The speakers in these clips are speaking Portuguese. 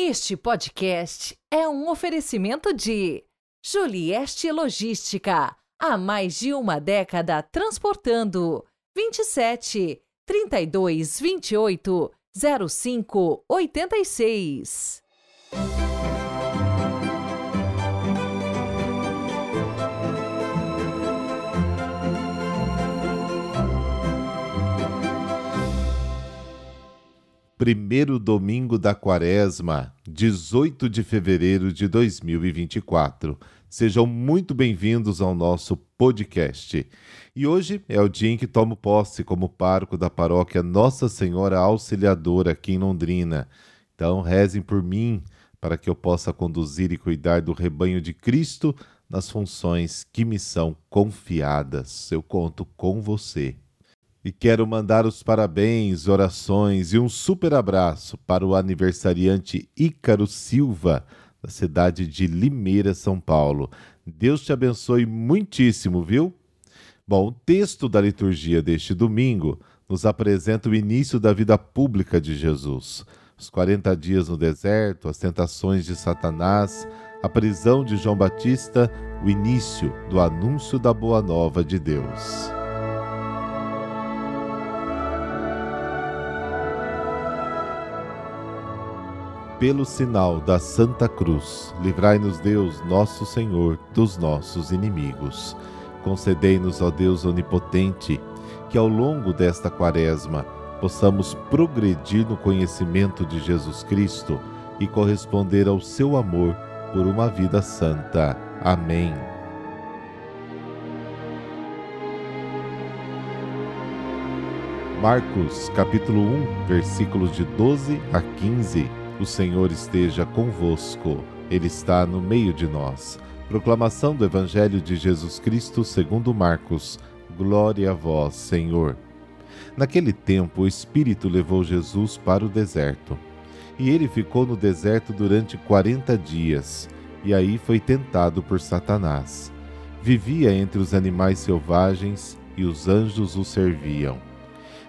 Este podcast é um oferecimento de Julieste Logística, há mais de uma década transportando 27 32 28 05 86. Primeiro domingo da quaresma, 18 de fevereiro de 2024. Sejam muito bem-vindos ao nosso podcast. E hoje é o dia em que tomo posse como parco da paróquia Nossa Senhora Auxiliadora aqui em Londrina. Então, rezem por mim para que eu possa conduzir e cuidar do rebanho de Cristo nas funções que me são confiadas. Eu conto com você. E quero mandar os parabéns, orações e um super abraço para o aniversariante Ícaro Silva, da cidade de Limeira, São Paulo. Deus te abençoe muitíssimo, viu? Bom, o texto da liturgia deste domingo nos apresenta o início da vida pública de Jesus. Os 40 dias no deserto, as tentações de Satanás, a prisão de João Batista, o início do anúncio da boa nova de Deus. Pelo sinal da Santa Cruz, livrai-nos Deus, nosso Senhor, dos nossos inimigos. Concedei-nos, ó Deus onipotente, que ao longo desta quaresma possamos progredir no conhecimento de Jesus Cristo e corresponder ao seu amor por uma vida santa. Amém. Marcos, capítulo 1, versículos de 12 a 15 o Senhor esteja convosco, Ele está no meio de nós. Proclamação do Evangelho de Jesus Cristo segundo Marcos. Glória a vós, Senhor. Naquele tempo, o Espírito levou Jesus para o deserto. E ele ficou no deserto durante quarenta dias, e aí foi tentado por Satanás. Vivia entre os animais selvagens, e os anjos o serviam.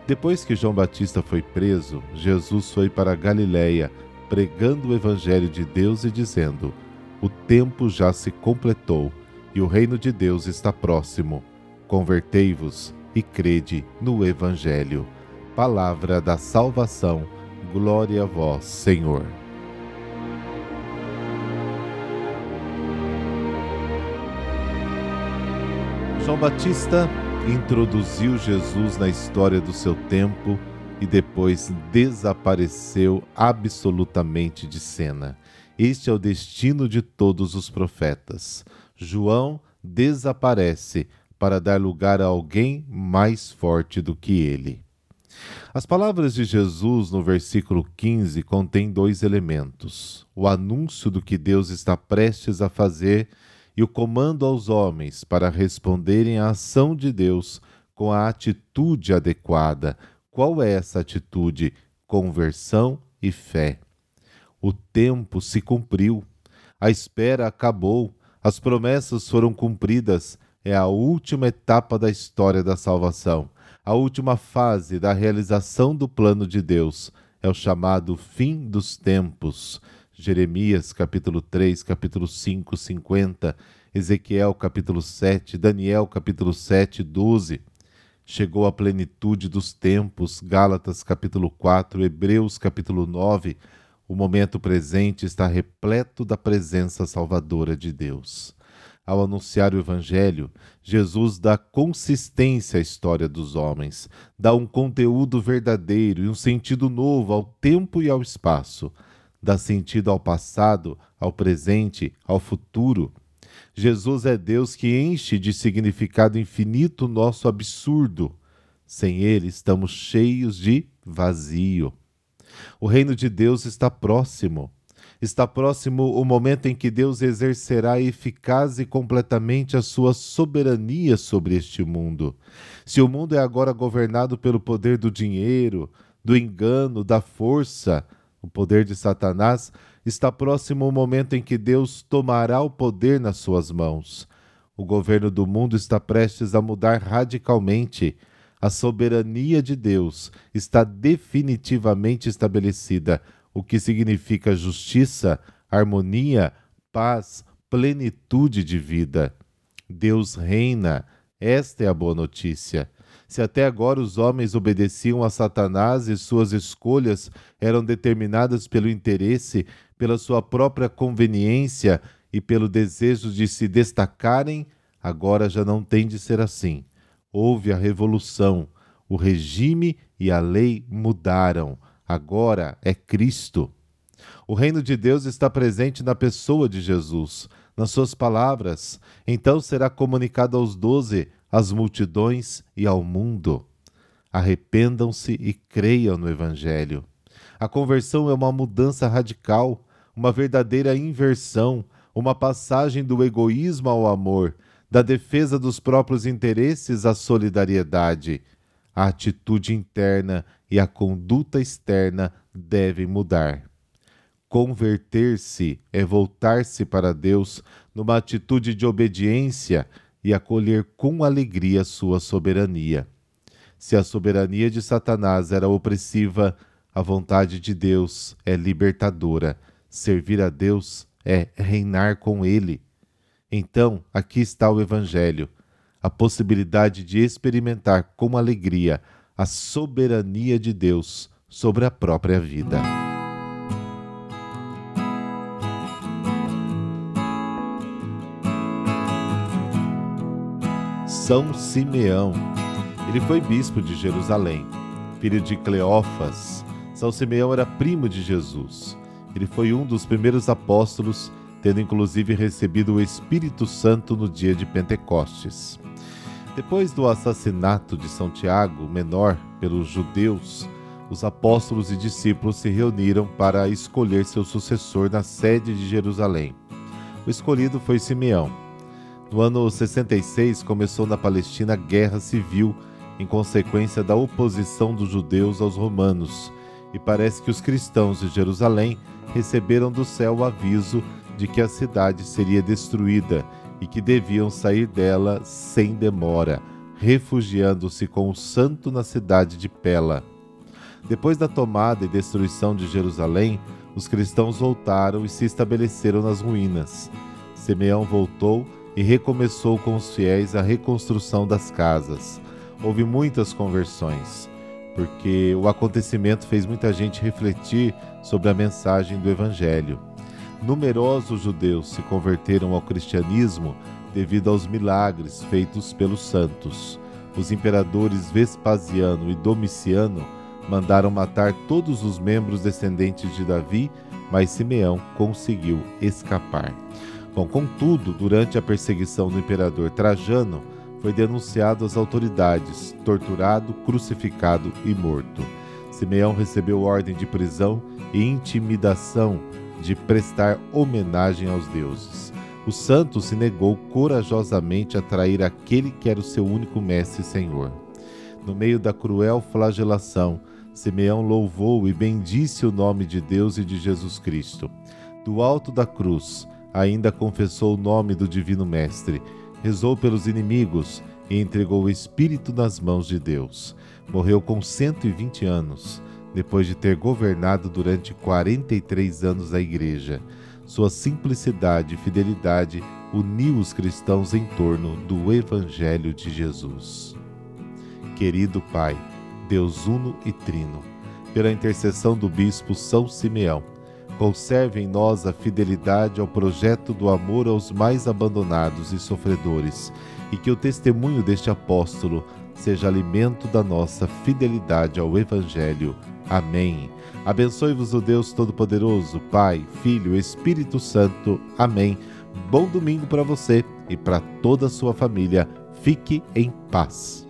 Depois que João Batista foi preso, Jesus foi para Galiléia, pregando o Evangelho de Deus e dizendo: O tempo já se completou e o reino de Deus está próximo. Convertei-vos e crede no Evangelho. Palavra da salvação. Glória a vós, Senhor. João Batista introduziu Jesus na história do seu tempo e depois desapareceu absolutamente de cena. Este é o destino de todos os profetas. João desaparece para dar lugar a alguém mais forte do que ele. As palavras de Jesus no versículo 15 contêm dois elementos: o anúncio do que Deus está prestes a fazer e o comando aos homens para responderem à ação de Deus com a atitude adequada, qual é essa atitude? Conversão e fé. O tempo se cumpriu, a espera acabou, as promessas foram cumpridas. É a última etapa da história da salvação, a última fase da realização do plano de Deus. É o chamado fim dos tempos. Jeremias capítulo 3, capítulo 5, 50, Ezequiel capítulo 7, Daniel capítulo 7, 12 chegou a plenitude dos tempos, Gálatas capítulo 4, Hebreus capítulo 9, o momento presente está repleto da presença salvadora de Deus. Ao anunciar o Evangelho, Jesus dá consistência à história dos homens, dá um conteúdo verdadeiro e um sentido novo ao tempo e ao espaço, dá sentido ao passado, ao presente, ao futuro Jesus é Deus que enche de significado infinito o nosso absurdo. Sem ele, estamos cheios de vazio. O reino de Deus está próximo. Está próximo o momento em que Deus exercerá eficaz e completamente a sua soberania sobre este mundo. Se o mundo é agora governado pelo poder do dinheiro, do engano, da força, o poder de Satanás, está próximo o momento em que Deus tomará o poder nas suas mãos. O governo do mundo está prestes a mudar radicalmente. A soberania de Deus está definitivamente estabelecida. o que significa justiça, harmonia, paz, plenitude de vida. Deus reina, esta é a boa notícia. Se até agora os homens obedeciam a Satanás e suas escolhas eram determinadas pelo interesse, pela sua própria conveniência e pelo desejo de se destacarem, agora já não tem de ser assim. Houve a revolução, o regime e a lei mudaram. Agora é Cristo. O reino de Deus está presente na pessoa de Jesus, nas suas palavras. Então será comunicado aos doze às multidões e ao mundo. Arrependam-se e creiam no Evangelho. A conversão é uma mudança radical, uma verdadeira inversão, uma passagem do egoísmo ao amor, da defesa dos próprios interesses à solidariedade. A atitude interna e a conduta externa devem mudar. Converter-se é voltar-se para Deus numa atitude de obediência e acolher com alegria sua soberania. Se a soberania de Satanás era opressiva, a vontade de Deus é libertadora. Servir a Deus é reinar com Ele. Então, aqui está o Evangelho, a possibilidade de experimentar com alegria a soberania de Deus sobre a própria vida. São Simeão. Ele foi bispo de Jerusalém, filho de Cleófas. São Simeão era primo de Jesus. Ele foi um dos primeiros apóstolos, tendo inclusive recebido o Espírito Santo no dia de Pentecostes. Depois do assassinato de São Tiago, menor, pelos judeus, os apóstolos e discípulos se reuniram para escolher seu sucessor na sede de Jerusalém. O escolhido foi Simeão no ano 66 começou na Palestina a guerra civil em consequência da oposição dos judeus aos romanos, e parece que os cristãos de Jerusalém receberam do céu o aviso de que a cidade seria destruída e que deviam sair dela sem demora, refugiando-se com o santo na cidade de Pela. Depois da tomada e destruição de Jerusalém, os cristãos voltaram e se estabeleceram nas ruínas. Simeão voltou e recomeçou com os fiéis a reconstrução das casas. Houve muitas conversões, porque o acontecimento fez muita gente refletir sobre a mensagem do Evangelho. Numerosos judeus se converteram ao cristianismo devido aos milagres feitos pelos santos. Os imperadores Vespasiano e Domiciano mandaram matar todos os membros descendentes de Davi, mas Simeão conseguiu escapar. Bom, contudo, durante a perseguição do imperador Trajano, foi denunciado às autoridades, torturado, crucificado e morto. Simeão recebeu ordem de prisão e intimidação de prestar homenagem aos deuses. O santo se negou corajosamente a trair aquele que era o seu único mestre e senhor. No meio da cruel flagelação, Simeão louvou e bendisse o nome de Deus e de Jesus Cristo. Do alto da cruz, ainda confessou o nome do Divino Mestre, rezou pelos inimigos e entregou o Espírito nas mãos de Deus. Morreu com 120 anos, depois de ter governado durante 43 anos a Igreja. Sua simplicidade e fidelidade uniu os cristãos em torno do Evangelho de Jesus. Querido Pai, Deus Uno e Trino, pela intercessão do Bispo São Simeão, Conserve em nós a fidelidade ao projeto do amor aos mais abandonados e sofredores, e que o testemunho deste apóstolo seja alimento da nossa fidelidade ao Evangelho. Amém. Abençoe-vos o Deus Todo-Poderoso, Pai, Filho, Espírito Santo. Amém. Bom domingo para você e para toda a sua família. Fique em paz.